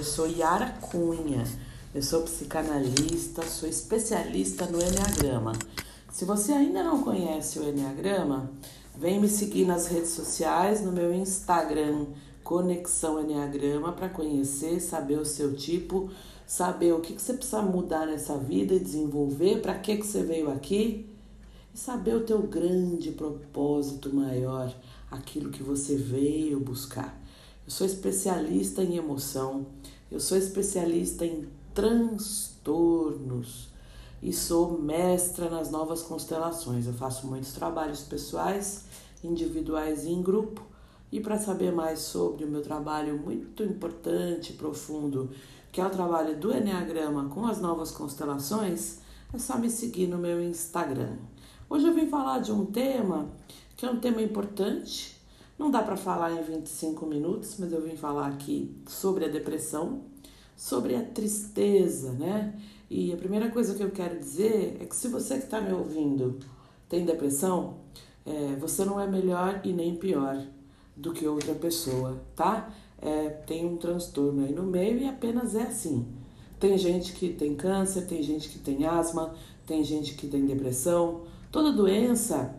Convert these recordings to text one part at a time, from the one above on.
eu sou Yara Cunha, eu sou psicanalista, sou especialista no Enneagrama. Se você ainda não conhece o Enneagrama, vem me seguir nas redes sociais, no meu Instagram, Conexão Enneagrama, para conhecer, saber o seu tipo, saber o que, que você precisa mudar nessa vida e desenvolver, para que, que você veio aqui e saber o teu grande propósito maior, aquilo que você veio buscar. Eu sou especialista em emoção, eu sou especialista em transtornos e sou mestra nas novas constelações. Eu faço muitos trabalhos pessoais, individuais e em grupo. E para saber mais sobre o meu trabalho muito importante e profundo, que é o trabalho do Enneagrama com as novas constelações, é só me seguir no meu Instagram. Hoje eu vim falar de um tema que é um tema importante, não dá para falar em 25 minutos, mas eu vim falar aqui sobre a depressão, sobre a tristeza, né? E a primeira coisa que eu quero dizer é que se você que está me ouvindo tem depressão, é, você não é melhor e nem pior do que outra pessoa, tá? É, tem um transtorno aí no meio e apenas é assim. Tem gente que tem câncer, tem gente que tem asma, tem gente que tem depressão. Toda doença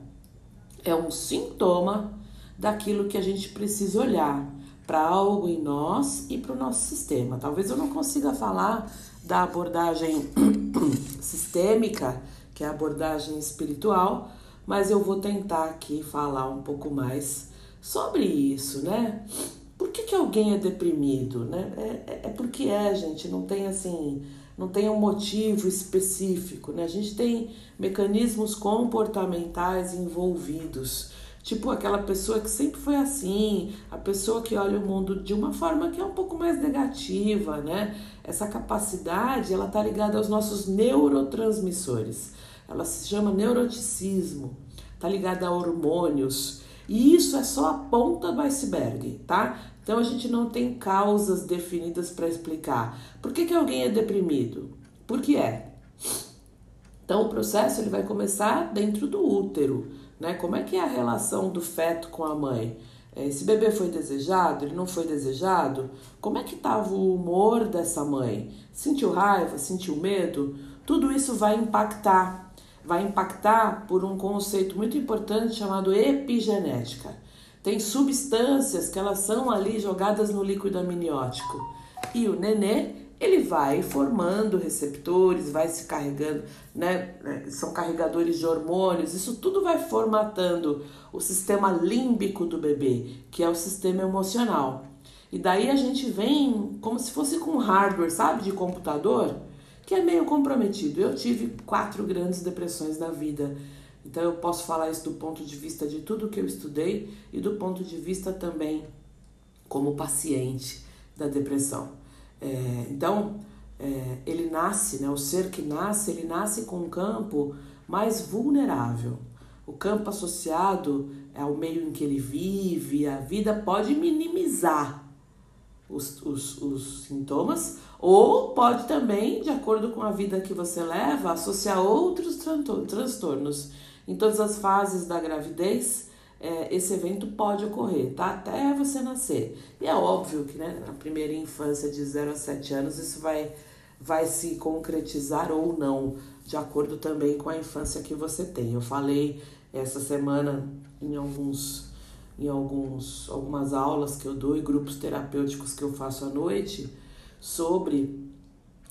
é um sintoma daquilo que a gente precisa olhar para algo em nós e para o nosso sistema. Talvez eu não consiga falar da abordagem sistêmica, que é a abordagem espiritual, mas eu vou tentar aqui falar um pouco mais sobre isso, né? Por que, que alguém é deprimido, né? É, é, é porque é, gente, não tem assim, não tem um motivo específico, né? A gente tem mecanismos comportamentais envolvidos Tipo aquela pessoa que sempre foi assim, a pessoa que olha o mundo de uma forma que é um pouco mais negativa, né? Essa capacidade, ela tá ligada aos nossos neurotransmissores. Ela se chama neuroticismo, tá ligada a hormônios. E isso é só a ponta do iceberg, tá? Então a gente não tem causas definidas para explicar. Por que, que alguém é deprimido? Por que é? Então o processo ele vai começar dentro do útero né? Como é que é a relação do feto com a mãe? É, esse bebê foi desejado? Ele não foi desejado? Como é que estava o humor dessa mãe? Sentiu raiva? Sentiu medo? Tudo isso vai impactar. Vai impactar por um conceito muito importante chamado epigenética. Tem substâncias que elas são ali jogadas no líquido amniótico. E o nenê ele vai formando receptores, vai se carregando, né? São carregadores de hormônios, isso tudo vai formatando o sistema límbico do bebê, que é o sistema emocional. E daí a gente vem como se fosse com hardware, sabe, de computador, que é meio comprometido. Eu tive quatro grandes depressões na vida. Então eu posso falar isso do ponto de vista de tudo que eu estudei e do ponto de vista também como paciente da depressão. É, então, é, ele nasce, né, o ser que nasce, ele nasce com um campo mais vulnerável. O campo associado ao meio em que ele vive, a vida pode minimizar os, os, os sintomas, ou pode também, de acordo com a vida que você leva, associar outros transtornos. Em todas as fases da gravidez, é, esse evento pode ocorrer, tá? Até você nascer. E é óbvio que, né, na primeira infância de 0 a 7 anos, isso vai, vai se concretizar ou não, de acordo também com a infância que você tem. Eu falei essa semana em alguns em alguns algumas aulas que eu dou e grupos terapêuticos que eu faço à noite sobre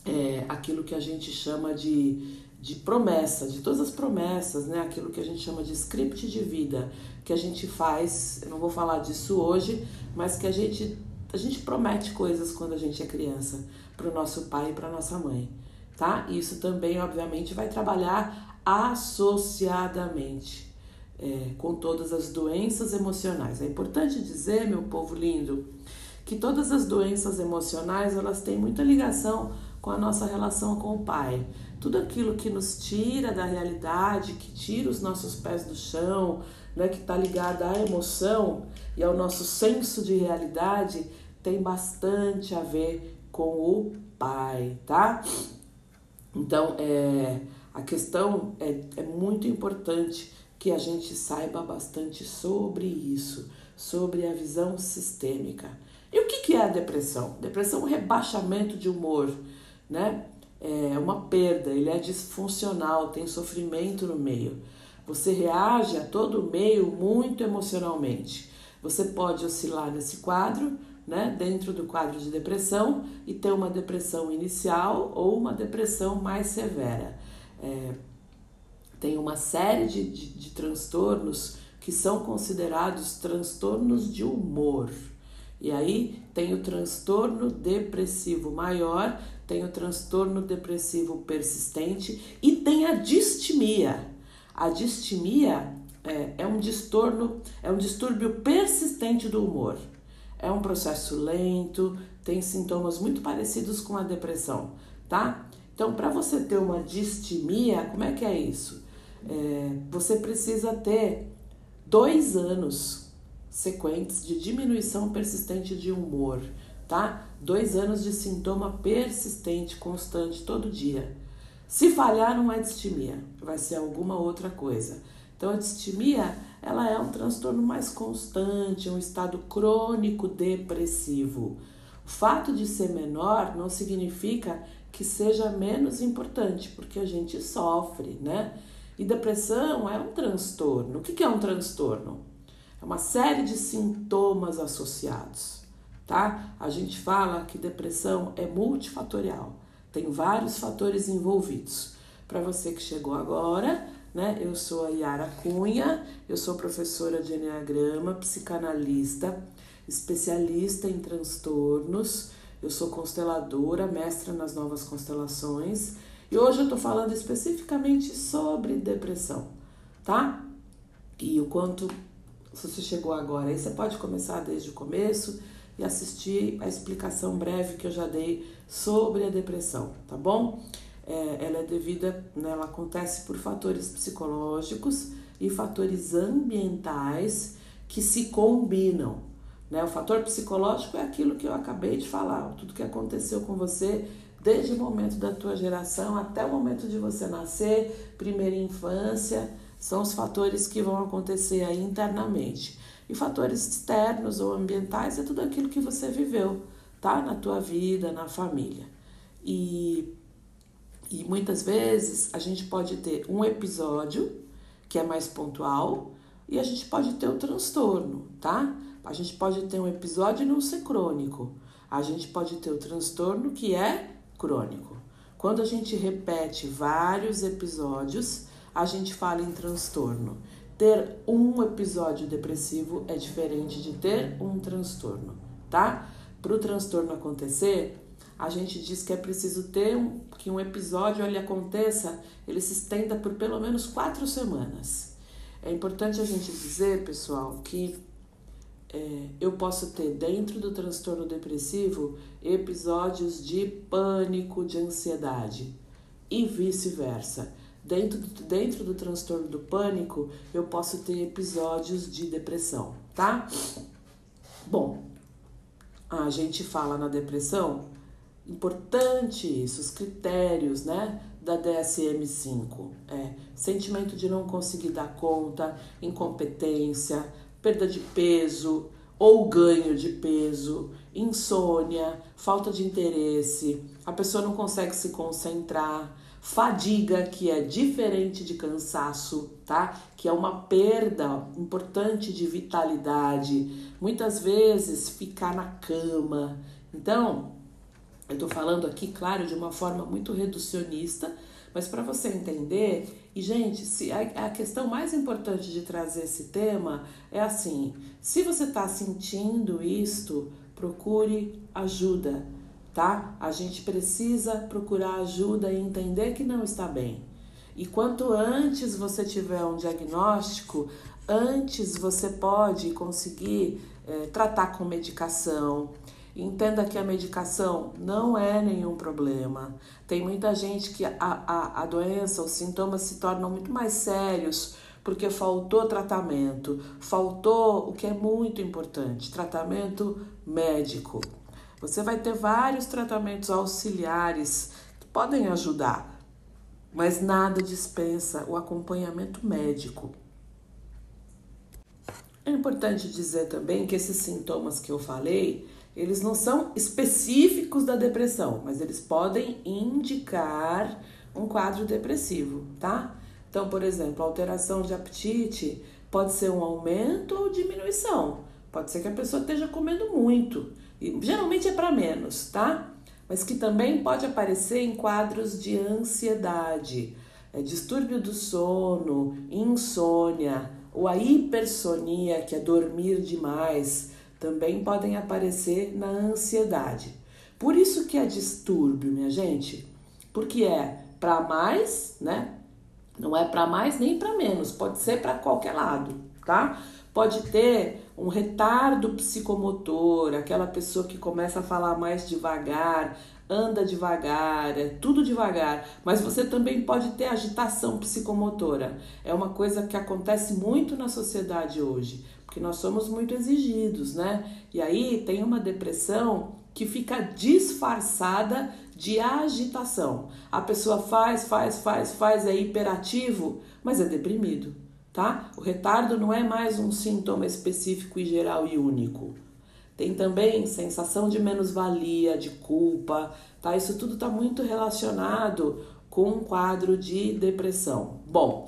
é, aquilo que a gente chama de de promessa, de todas as promessas, né? Aquilo que a gente chama de script de vida, que a gente faz, eu não vou falar disso hoje, mas que a gente a gente promete coisas quando a gente é criança para o nosso pai e para nossa mãe, tá? Isso também, obviamente, vai trabalhar associadamente é, com todas as doenças emocionais. É importante dizer, meu povo lindo, que todas as doenças emocionais elas têm muita ligação com a nossa relação com o pai tudo aquilo que nos tira da realidade, que tira os nossos pés do chão, né, que está ligado à emoção e ao nosso senso de realidade, tem bastante a ver com o pai, tá? Então, é, a questão é, é muito importante que a gente saiba bastante sobre isso, sobre a visão sistêmica. E o que, que é a depressão? Depressão é um rebaixamento de humor, né? É uma perda, ele é disfuncional, tem sofrimento no meio. Você reage a todo o meio muito emocionalmente. Você pode oscilar nesse quadro, né, dentro do quadro de depressão, e ter uma depressão inicial ou uma depressão mais severa. É, tem uma série de, de, de transtornos que são considerados transtornos de humor. E aí tem o transtorno depressivo maior, tem o transtorno depressivo persistente e tem a distimia. A distimia é, é, um distúrbio, é um distúrbio persistente do humor. É um processo lento, tem sintomas muito parecidos com a depressão, tá? Então, para você ter uma distimia, como é que é isso? É, você precisa ter dois anos sequentes de diminuição persistente de humor, tá? Dois anos de sintoma persistente, constante, todo dia. Se falhar, não é distimia, vai ser alguma outra coisa. Então, a distimia, ela é um transtorno mais constante, um estado crônico depressivo. O fato de ser menor não significa que seja menos importante, porque a gente sofre, né? E depressão é um transtorno. O que é um transtorno? É uma série de sintomas associados, tá? A gente fala que depressão é multifatorial, tem vários fatores envolvidos. Para você que chegou agora, né? Eu sou a Yara Cunha, eu sou professora de Enneagrama, psicanalista, especialista em transtornos, eu sou consteladora, mestra nas novas constelações e hoje eu tô falando especificamente sobre depressão, tá? E o quanto se você chegou agora, aí você pode começar desde o começo e assistir a explicação breve que eu já dei sobre a depressão, tá bom? É, ela é devida, né, ela acontece por fatores psicológicos e fatores ambientais que se combinam. Né? O fator psicológico é aquilo que eu acabei de falar, tudo que aconteceu com você desde o momento da tua geração até o momento de você nascer, primeira infância, são os fatores que vão acontecer aí internamente. E fatores externos ou ambientais é tudo aquilo que você viveu, tá? Na tua vida, na família. E, e muitas vezes a gente pode ter um episódio que é mais pontual e a gente pode ter o transtorno, tá? A gente pode ter um episódio e não ser crônico. A gente pode ter o transtorno que é crônico. Quando a gente repete vários episódios, a gente fala em transtorno. Ter um episódio depressivo é diferente de ter um transtorno, tá? Para o transtorno acontecer, a gente diz que é preciso ter um, que um episódio ele aconteça, ele se estenda por pelo menos quatro semanas. É importante a gente dizer, pessoal, que é, eu posso ter dentro do transtorno depressivo episódios de pânico, de ansiedade e vice-versa. Dentro, dentro do transtorno do pânico, eu posso ter episódios de depressão, tá? Bom, a gente fala na depressão, importante isso, os critérios, né? Da DSM-5 é sentimento de não conseguir dar conta, incompetência, perda de peso ou ganho de peso, insônia, falta de interesse, a pessoa não consegue se concentrar, fadiga, que é diferente de cansaço, tá? Que é uma perda importante de vitalidade, muitas vezes ficar na cama. Então, eu tô falando aqui, claro, de uma forma muito reducionista, mas para você entender, e gente, se a, a, questão mais importante de trazer esse tema é assim: se você está sentindo isto, procure ajuda, tá? A gente precisa procurar ajuda e entender que não está bem. E quanto antes você tiver um diagnóstico, antes você pode conseguir é, tratar com medicação Entenda que a medicação não é nenhum problema. Tem muita gente que a, a, a doença, os sintomas se tornam muito mais sérios porque faltou tratamento, faltou o que é muito importante: tratamento médico. Você vai ter vários tratamentos auxiliares que podem ajudar, mas nada dispensa o acompanhamento médico. É importante dizer também que esses sintomas que eu falei eles não são específicos da depressão, mas eles podem indicar um quadro depressivo, tá? Então, por exemplo, alteração de apetite pode ser um aumento ou diminuição. Pode ser que a pessoa esteja comendo muito. E geralmente é para menos, tá? Mas que também pode aparecer em quadros de ansiedade, é, distúrbio do sono, insônia, ou a hipersonia, que é dormir demais, também podem aparecer na ansiedade. Por isso que é distúrbio, minha gente, porque é para mais, né? Não é para mais nem para menos, pode ser para qualquer lado, tá? Pode ter um retardo psicomotor, aquela pessoa que começa a falar mais devagar, anda devagar, é tudo devagar, mas você também pode ter agitação psicomotora. É uma coisa que acontece muito na sociedade hoje, porque nós somos muito exigidos, né? E aí tem uma depressão que fica disfarçada de agitação. A pessoa faz, faz, faz, faz, é hiperativo, mas é deprimido, tá? O retardo não é mais um sintoma específico e geral e único. Tem também sensação de menos-valia, de culpa, tá? Isso tudo está muito relacionado com um quadro de depressão. Bom,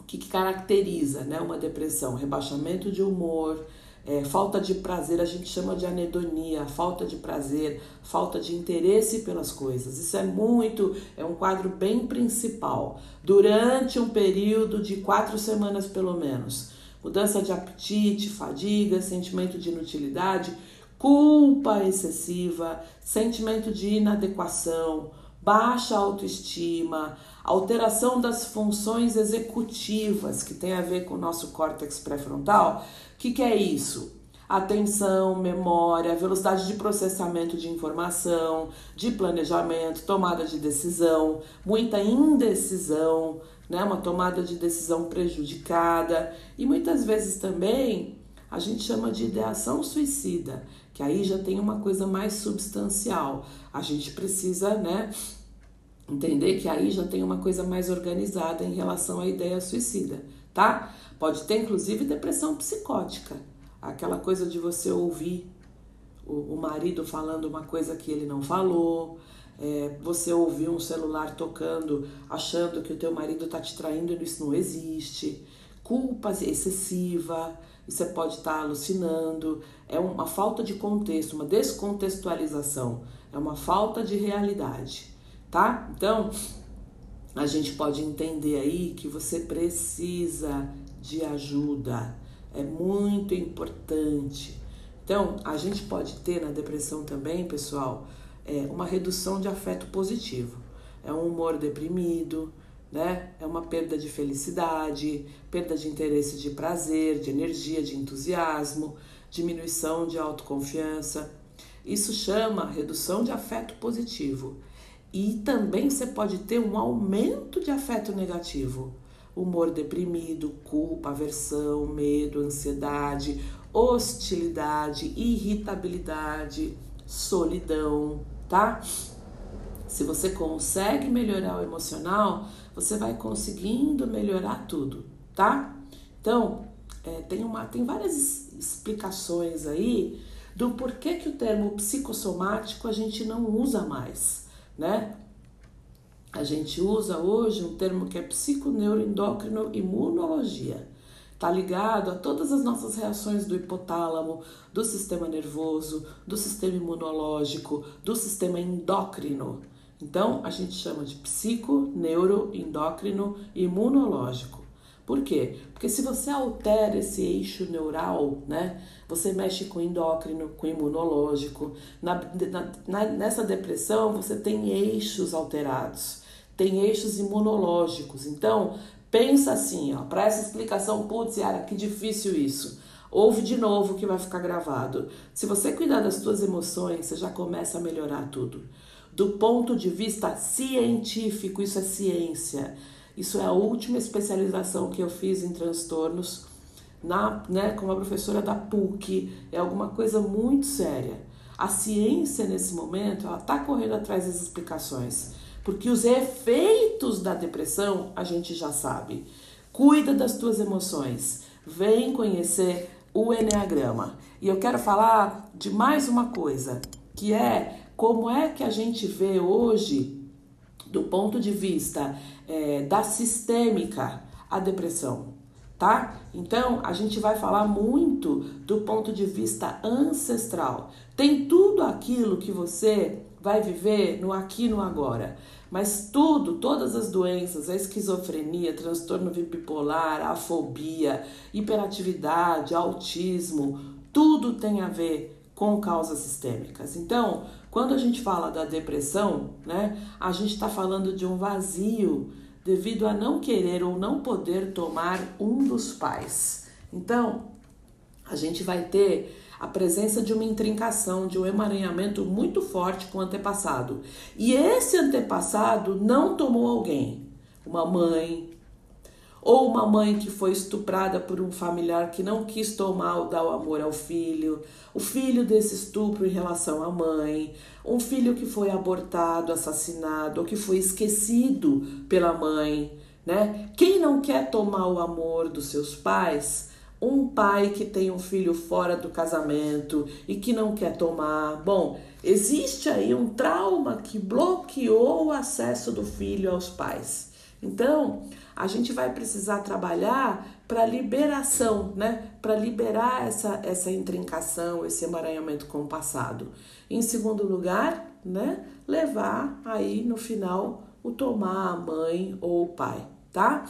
o que, que caracteriza né, uma depressão? Rebaixamento de humor, é, falta de prazer, a gente chama de anedonia, falta de prazer, falta de interesse pelas coisas. Isso é muito, é um quadro bem principal. Durante um período de quatro semanas pelo menos mudança de apetite, fadiga, sentimento de inutilidade, culpa excessiva, sentimento de inadequação, baixa autoestima, alteração das funções executivas que tem a ver com o nosso córtex pré-frontal. O que, que é isso? Atenção, memória, velocidade de processamento de informação, de planejamento, tomada de decisão, muita indecisão, né? uma tomada de decisão prejudicada e muitas vezes também a gente chama de ideação suicida, que aí já tem uma coisa mais substancial. A gente precisa, né, entender que aí já tem uma coisa mais organizada em relação à ideia suicida, tá? Pode ter inclusive depressão psicótica, aquela coisa de você ouvir o, o marido falando uma coisa que ele não falou, é, você ouvir um celular tocando, achando que o teu marido está te traindo e isso não existe, culpa excessiva, você pode estar tá alucinando, é uma falta de contexto, uma descontextualização, é uma falta de realidade, tá? Então, a gente pode entender aí que você precisa de ajuda, é muito importante. Então, a gente pode ter na depressão também, pessoal, é uma redução de afeto positivo. É um humor deprimido, né? É uma perda de felicidade, perda de interesse de prazer, de energia, de entusiasmo, diminuição de autoconfiança. Isso chama redução de afeto positivo. E também você pode ter um aumento de afeto negativo. Humor deprimido, culpa, aversão, medo, ansiedade, hostilidade, irritabilidade, solidão, tá? Se você consegue melhorar o emocional, você vai conseguindo melhorar tudo, tá? Então, é, tem, uma, tem várias explicações aí do porquê que o termo psicossomático a gente não usa mais, né? A gente usa hoje um termo que é psiconeuroendócrino imunologia. Está ligado a todas as nossas reações do hipotálamo, do sistema nervoso, do sistema imunológico, do sistema endócrino. Então, a gente chama de psico, neuro, endócrino imunológico. Por quê? Porque se você altera esse eixo neural, né, você mexe com endócrino, com imunológico. Na, na, nessa depressão, você tem eixos alterados, tem eixos imunológicos. Então, Pensa assim, ó, para essa explicação, putz, Yara, que difícil isso. Ouve de novo que vai ficar gravado. Se você cuidar das suas emoções, você já começa a melhorar tudo. Do ponto de vista científico, isso é ciência. Isso é a última especialização que eu fiz em transtornos na, né, como a professora da PUC. É alguma coisa muito séria. A ciência nesse momento, ela está correndo atrás das explicações. Porque os efeitos da depressão a gente já sabe. Cuida das tuas emoções. Vem conhecer o Enneagrama. E eu quero falar de mais uma coisa, que é como é que a gente vê hoje, do ponto de vista é, da sistêmica, a depressão, tá? Então a gente vai falar muito do ponto de vista ancestral. Tem tudo aquilo que você vai viver no aqui no agora. Mas tudo, todas as doenças, a esquizofrenia, transtorno bipolar, a fobia, hiperatividade, autismo, tudo tem a ver com causas sistêmicas. Então, quando a gente fala da depressão, né, a gente está falando de um vazio devido a não querer ou não poder tomar um dos pais. Então, a gente vai ter a presença de uma intrincação, de um emaranhamento muito forte com o antepassado. E esse antepassado não tomou alguém, uma mãe, ou uma mãe que foi estuprada por um familiar que não quis tomar ou dar o amor ao filho, o filho desse estupro em relação à mãe, um filho que foi abortado, assassinado ou que foi esquecido pela mãe, né? Quem não quer tomar o amor dos seus pais? Um pai que tem um filho fora do casamento e que não quer tomar. Bom, existe aí um trauma que bloqueou o acesso do filho aos pais. Então, a gente vai precisar trabalhar para liberação, né? Para liberar essa, essa intrincação, esse emaranhamento com o passado. Em segundo lugar, né? Levar aí no final o tomar a mãe ou o pai, tá?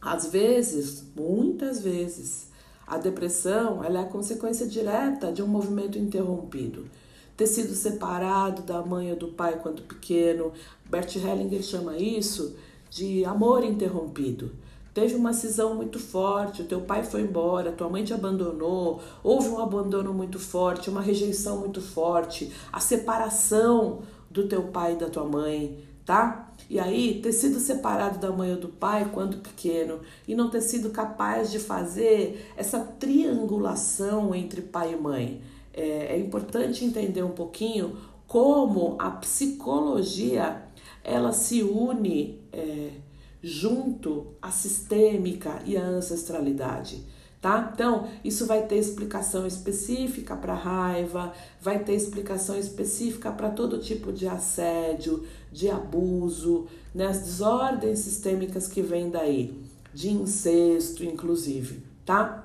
Às vezes, muitas vezes, a depressão ela é consequência direta de um movimento interrompido. Ter sido separado da mãe ou do pai quando pequeno. Bert Hellinger chama isso de amor interrompido. Teve uma cisão muito forte, o teu pai foi embora, tua mãe te abandonou, houve um abandono muito forte, uma rejeição muito forte, a separação do teu pai e da tua mãe, tá? E aí, ter sido separado da mãe ou do pai quando pequeno e não ter sido capaz de fazer essa triangulação entre pai e mãe. É, é importante entender um pouquinho como a psicologia ela se une é, junto à sistêmica e à ancestralidade. Tá? Então, isso vai ter explicação específica para raiva, vai ter explicação específica para todo tipo de assédio, de abuso, né? as desordens sistêmicas que vêm daí, de incesto, inclusive, tá?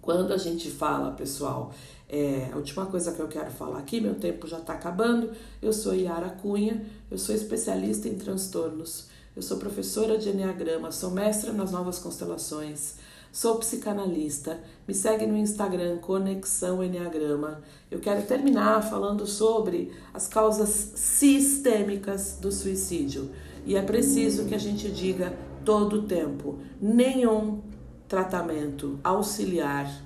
Quando a gente fala, pessoal, é, a última coisa que eu quero falar aqui, meu tempo já está acabando. Eu sou Yara Cunha, eu sou especialista em transtornos, eu sou professora de Enneagrama, sou mestra nas novas constelações, sou psicanalista. Me segue no Instagram, Conexão Enneagrama. Eu quero terminar falando sobre as causas sistêmicas do suicídio. E é preciso que a gente diga todo o tempo: nenhum tratamento auxiliar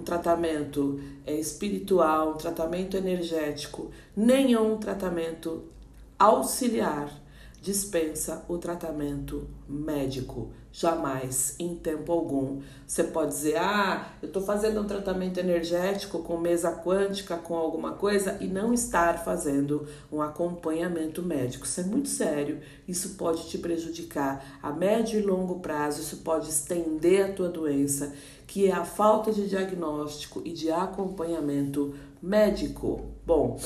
um tratamento é, espiritual, um tratamento energético, nenhum tratamento auxiliar dispensa o tratamento médico. Jamais, em tempo algum. Você pode dizer, ah, eu estou fazendo um tratamento energético com mesa quântica, com alguma coisa, e não estar fazendo um acompanhamento médico. Isso é muito sério. Isso pode te prejudicar a médio e longo prazo, isso pode estender a tua doença, que é a falta de diagnóstico e de acompanhamento médico. Bom,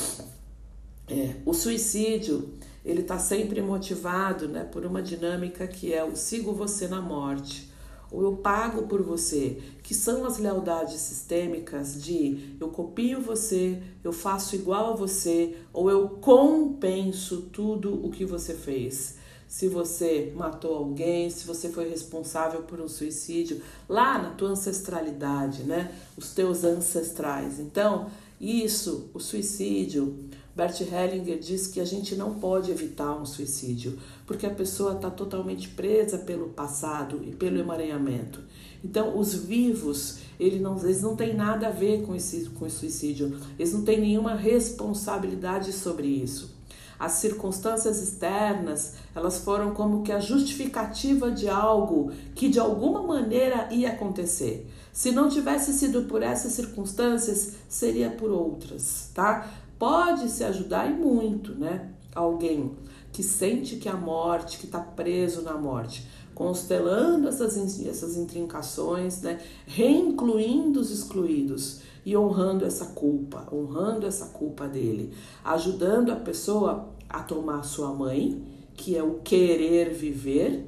é, o suicídio ele está sempre motivado né, por uma dinâmica que é o sigo você na morte, ou eu pago por você, que são as lealdades sistêmicas de eu copio você, eu faço igual a você, ou eu compenso tudo o que você fez. Se você matou alguém, se você foi responsável por um suicídio, lá na tua ancestralidade, né? Os teus ancestrais. Então, isso, o suicídio, Bert Hellinger diz que a gente não pode evitar um suicídio, porque a pessoa está totalmente presa pelo passado e pelo emaranhamento. Então, os vivos, eles não, eles não têm nada a ver com esse, com esse suicídio, eles não têm nenhuma responsabilidade sobre isso. As circunstâncias externas, elas foram como que a justificativa de algo que de alguma maneira ia acontecer. Se não tivesse sido por essas circunstâncias, seria por outras, tá? Pode se ajudar e muito, né? Alguém que sente que a morte, que está preso na morte. constelando essas, essas intrincações, né? reincluindo os excluídos e honrando essa culpa, honrando essa culpa dele, ajudando a pessoa a tomar sua mãe, que é o querer viver,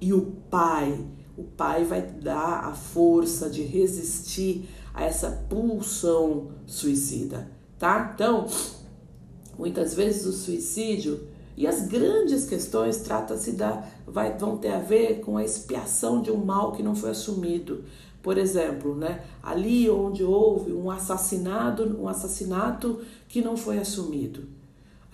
e o pai. O pai vai dar a força de resistir a essa pulsão suicida, tá? Então, muitas vezes o suicídio e as grandes questões trata-se da vai, vão ter a ver com a expiação de um mal que não foi assumido. Por exemplo, né, ali onde houve um assassinato, um assassinato que não foi assumido.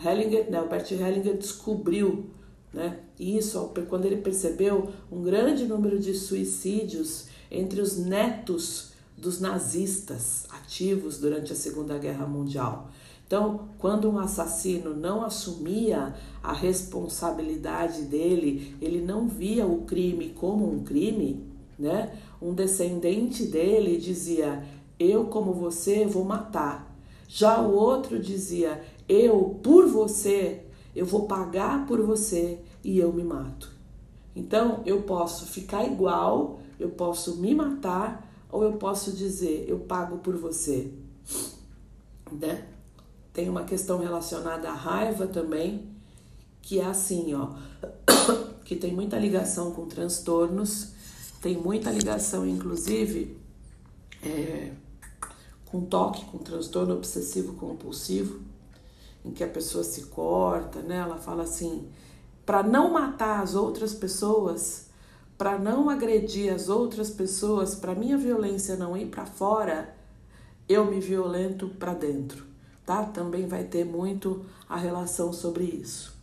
Hellinger, né, Albert Hellinger descobriu né, isso quando ele percebeu um grande número de suicídios entre os netos dos nazistas ativos durante a Segunda Guerra Mundial. Então, quando um assassino não assumia a responsabilidade dele, ele não via o crime como um crime, né? Um descendente dele dizia: Eu, como você, vou matar. Já o outro dizia: Eu, por você, eu vou pagar por você e eu me mato. Então, eu posso ficar igual, eu posso me matar, ou eu posso dizer: Eu pago por você. Né? Tem uma questão relacionada à raiva também, que é assim, ó, que tem muita ligação com transtornos tem muita ligação, inclusive, é, com toque, com transtorno obsessivo compulsivo, em que a pessoa se corta, né? Ela fala assim: para não matar as outras pessoas, para não agredir as outras pessoas, para minha violência não ir para fora, eu me violento para dentro, tá? Também vai ter muito a relação sobre isso.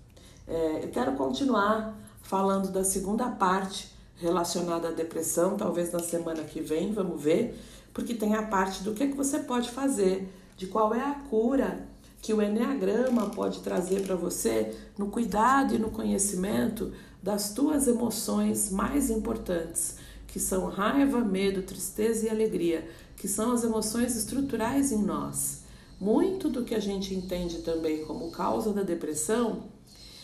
É, eu quero continuar falando da segunda parte relacionada à depressão, talvez na semana que vem, vamos ver, porque tem a parte do que, que você pode fazer, de qual é a cura que o Enneagrama pode trazer para você no cuidado e no conhecimento das tuas emoções mais importantes, que são raiva, medo, tristeza e alegria, que são as emoções estruturais em nós. Muito do que a gente entende também como causa da depressão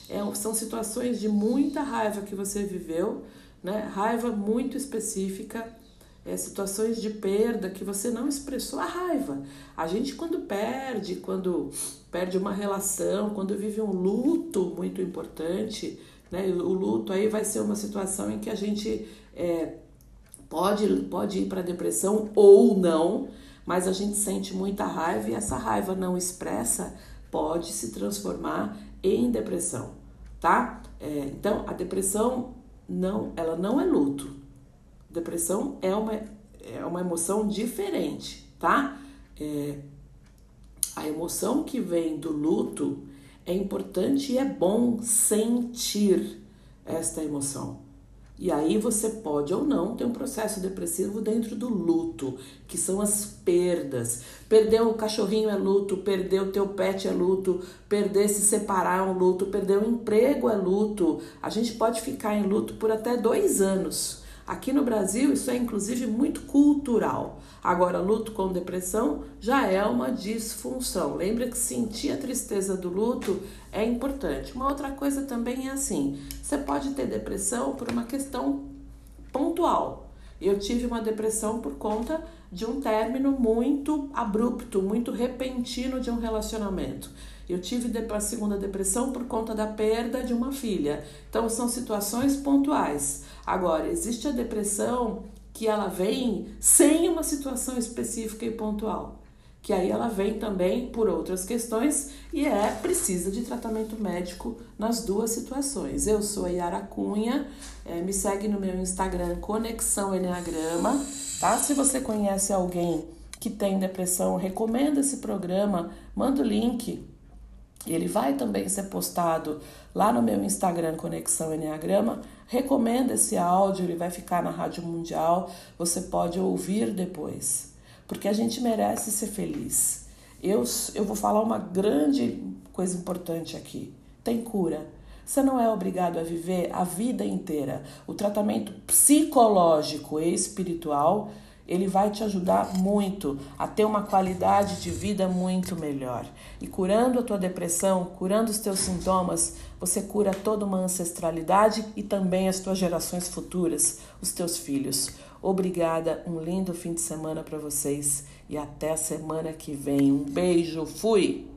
é, são situações de muita raiva que você viveu, né? Raiva muito específica, é, situações de perda que você não expressou a raiva. A gente quando perde, quando perde uma relação, quando vive um luto muito importante, né? O luto aí vai ser uma situação em que a gente é, pode, pode ir para depressão ou não, mas a gente sente muita raiva e essa raiva não expressa pode se transformar em depressão, tá? É, então a depressão não, ela não é luto. Depressão é uma, é uma emoção diferente, tá? É, a emoção que vem do luto é importante e é bom sentir esta emoção. E aí você pode ou não ter um processo depressivo dentro do luto, que são as perdas. Perder o cachorrinho é luto, perder o teu pet é luto, perder se separar é um luto, perder o emprego é luto. A gente pode ficar em luto por até dois anos. Aqui no Brasil, isso é inclusive muito cultural. Agora, luto com depressão já é uma disfunção. Lembra que sentir a tristeza do luto é importante. Uma outra coisa também é assim: você pode ter depressão por uma questão pontual. Eu tive uma depressão por conta de um término muito abrupto, muito repentino de um relacionamento. Eu tive a segunda depressão por conta da perda de uma filha. Então são situações pontuais. Agora, existe a depressão que ela vem sem uma situação específica e pontual. Que aí ela vem também por outras questões e é precisa de tratamento médico nas duas situações. Eu sou a Yara Cunha, é, me segue no meu Instagram Conexão Enneagrama, tá? Se você conhece alguém que tem depressão, recomenda esse programa, manda o link ele vai também ser postado lá no meu Instagram Conexão Enneagrama. Recomendo esse áudio, ele vai ficar na Rádio Mundial, você pode ouvir depois, porque a gente merece ser feliz. Eu, eu vou falar uma grande coisa importante aqui: tem cura. Você não é obrigado a viver a vida inteira. O tratamento psicológico e espiritual ele vai te ajudar muito a ter uma qualidade de vida muito melhor. E curando a tua depressão, curando os teus sintomas, você cura toda uma ancestralidade e também as tuas gerações futuras, os teus filhos. Obrigada, um lindo fim de semana para vocês e até a semana que vem. Um beijo, fui!